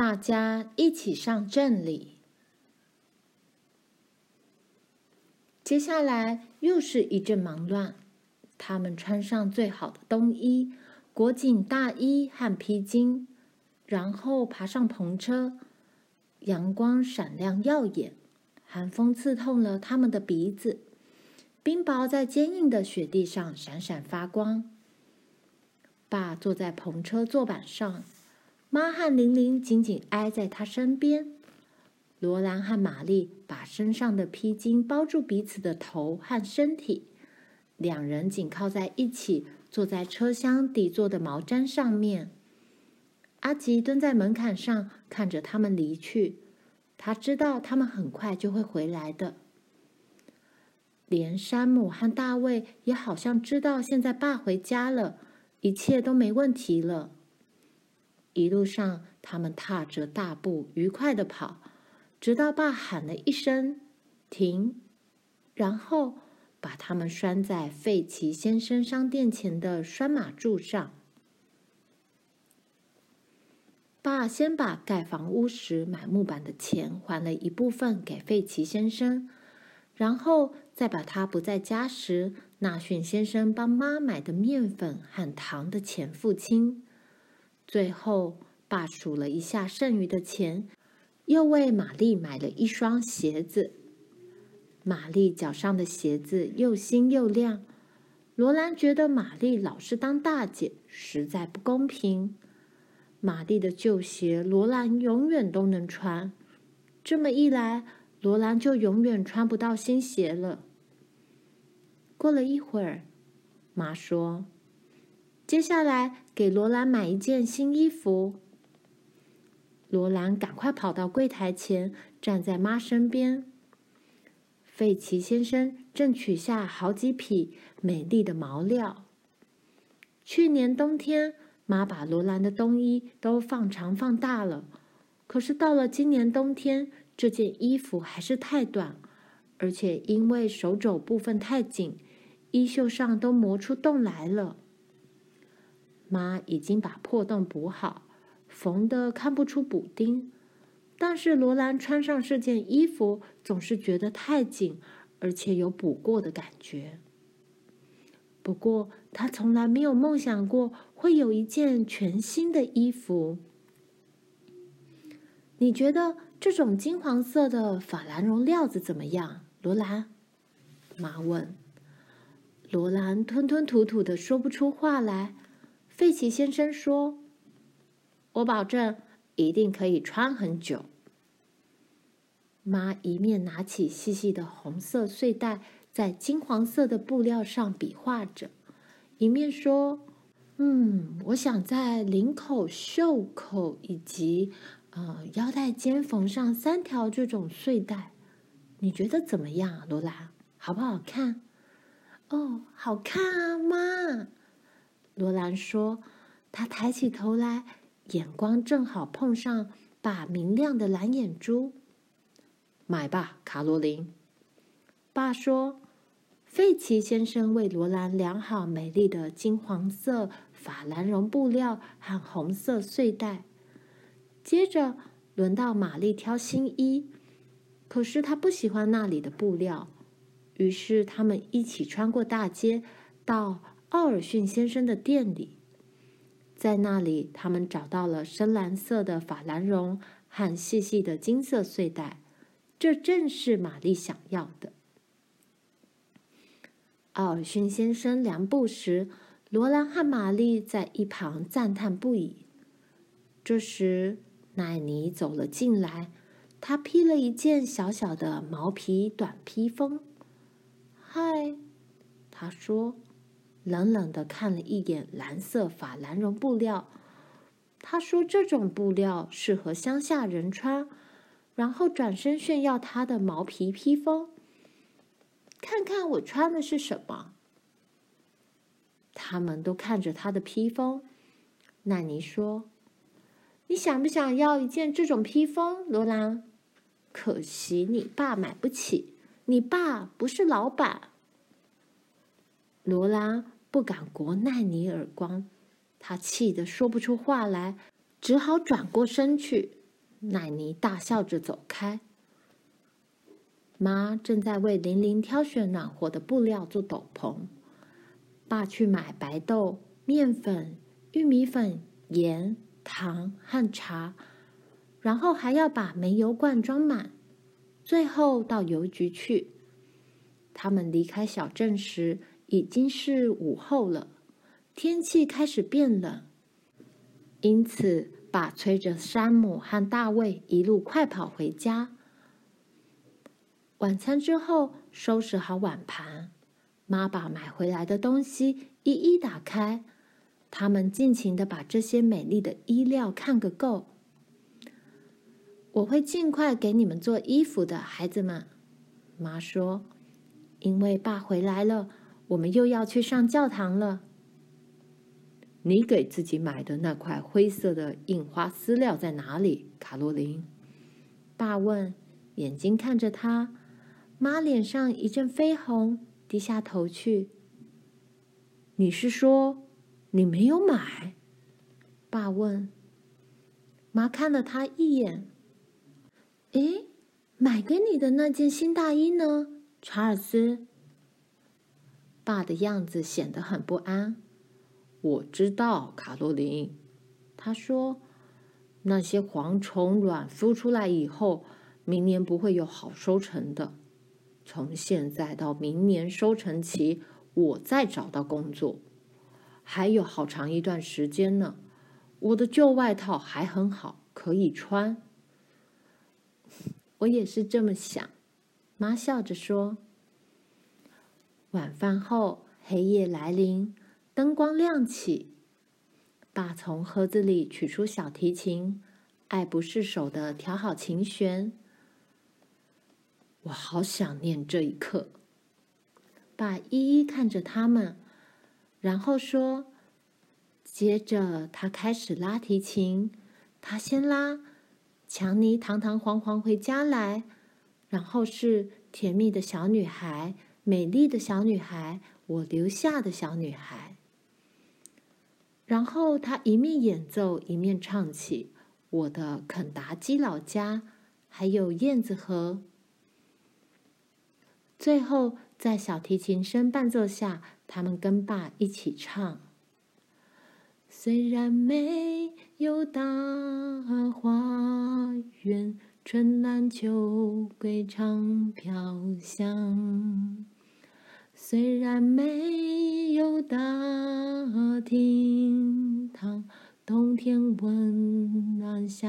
大家一起上阵里。接下来又是一阵忙乱。他们穿上最好的冬衣，裹紧大衣和披巾，然后爬上篷车。阳光闪亮耀眼，寒风刺痛了他们的鼻子。冰雹在坚硬的雪地上闪闪发光。爸坐在篷车坐板上，妈和玲玲紧紧挨在他身边。罗兰和玛丽把身上的披巾包住彼此的头和身体，两人紧靠在一起，坐在车厢底座的毛毡上面。阿吉蹲在门槛上，看着他们离去。他知道他们很快就会回来的。连山姆和大卫也好像知道现在爸回家了，一切都没问题了。一路上，他们踏着大步，愉快地跑，直到爸喊了一声“停”，然后把他们拴在费奇先生商店前的拴马柱上。爸先把盖房屋时买木板的钱还了一部分给费奇先生。然后再把他不在家时，纳逊先生帮妈买的面粉和糖的钱付清。最后，爸数了一下剩余的钱，又为玛丽买了一双鞋子。玛丽脚上的鞋子又新又亮。罗兰觉得玛丽老是当大姐，实在不公平。玛丽的旧鞋，罗兰永远都能穿。这么一来，罗兰就永远穿不到新鞋了。过了一会儿，妈说：“接下来给罗兰买一件新衣服。”罗兰赶快跑到柜台前，站在妈身边。费奇先生正取下好几匹美丽的毛料。去年冬天，妈把罗兰的冬衣都放长放大了，可是到了今年冬天，这件衣服还是太短，而且因为手肘部分太紧，衣袖上都磨出洞来了。妈已经把破洞补好，缝得看不出补丁，但是罗兰穿上这件衣服总是觉得太紧，而且有补过的感觉。不过，她从来没有梦想过会有一件全新的衣服。你觉得？这种金黄色的法兰绒料子怎么样，罗兰？妈问。罗兰吞吞吐吐的说不出话来。费奇先生说：“我保证，一定可以穿很久。”妈一面拿起细细的红色繸带，在金黄色的布料上比划着，一面说：“嗯，我想在领口、袖口以及……”呃，腰带尖缝上三条这种繸带，你觉得怎么样，罗兰？好不好看？哦，好看啊，妈！罗兰说，她抬起头来，眼光正好碰上爸明亮的蓝眼珠。买吧，卡罗琳。爸说，费奇先生为罗兰量好美丽的金黄色法兰绒布料和红色繸带。接着轮到玛丽挑新衣，可是她不喜欢那里的布料。于是他们一起穿过大街，到奥尔逊先生的店里。在那里，他们找到了深蓝色的法兰绒和细细的金色繸带，这正是玛丽想要的。奥尔逊先生量布时，罗兰和玛丽在一旁赞叹不已。这时，奈尼走了进来，她披了一件小小的毛皮短披风。嗨，她说，冷冷的看了一眼蓝色法兰绒布料。他说这种布料适合乡下人穿，然后转身炫耀他的毛皮披风。看看我穿的是什么？他们都看着他的披风。奈尼说。你想不想要一件这种披风，罗兰？可惜你爸买不起，你爸不是老板。罗兰不敢掴奈尼耳光，他气得说不出话来，只好转过身去，奈尼大笑着走开。妈正在为玲玲挑选暖和的布料做斗篷。爸去买白豆、面粉、玉米粉、盐、糖和茶，然后还要把煤油罐装满，最后到邮局去。他们离开小镇时已经是午后了，天气开始变冷，因此爸催着山姆和大卫一路快跑回家。晚餐之后，收拾好碗盘，妈把买回来的东西一一打开。他们尽情的把这些美丽的衣料看个够。我会尽快给你们做衣服的，孩子们，妈说。因为爸回来了，我们又要去上教堂了。你给自己买的那块灰色的印花丝料在哪里，卡洛琳？爸问，眼睛看着他。妈脸上一阵绯红，低下头去。你是说你没有买？爸问。妈看了他一眼。诶，买给你的那件新大衣呢，查尔斯？爸的样子显得很不安。我知道，卡洛琳。他说，那些蝗虫卵孵出来以后，明年不会有好收成的。从现在到明年收成期，我再找到工作，还有好长一段时间呢。我的旧外套还很好，可以穿。我也是这么想，妈笑着说。晚饭后，黑夜来临，灯光亮起，爸从盒子里取出小提琴，爱不释手的调好琴弦。我好想念这一刻。爸一一看着他们，然后说：“接着他开始拉提琴。他先拉《强尼堂堂皇皇回家来》，然后是甜蜜的小女孩，美丽的小女孩，我留下的小女孩。然后他一面演奏，一面唱起《我的肯达基老家》，还有《燕子河》。”最后，在小提琴声伴奏下，他们跟爸一起唱：“虽然没有大花园，春兰秋桂常飘香；虽然没有大厅堂，冬天温暖，夏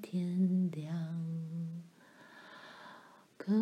天凉。可。”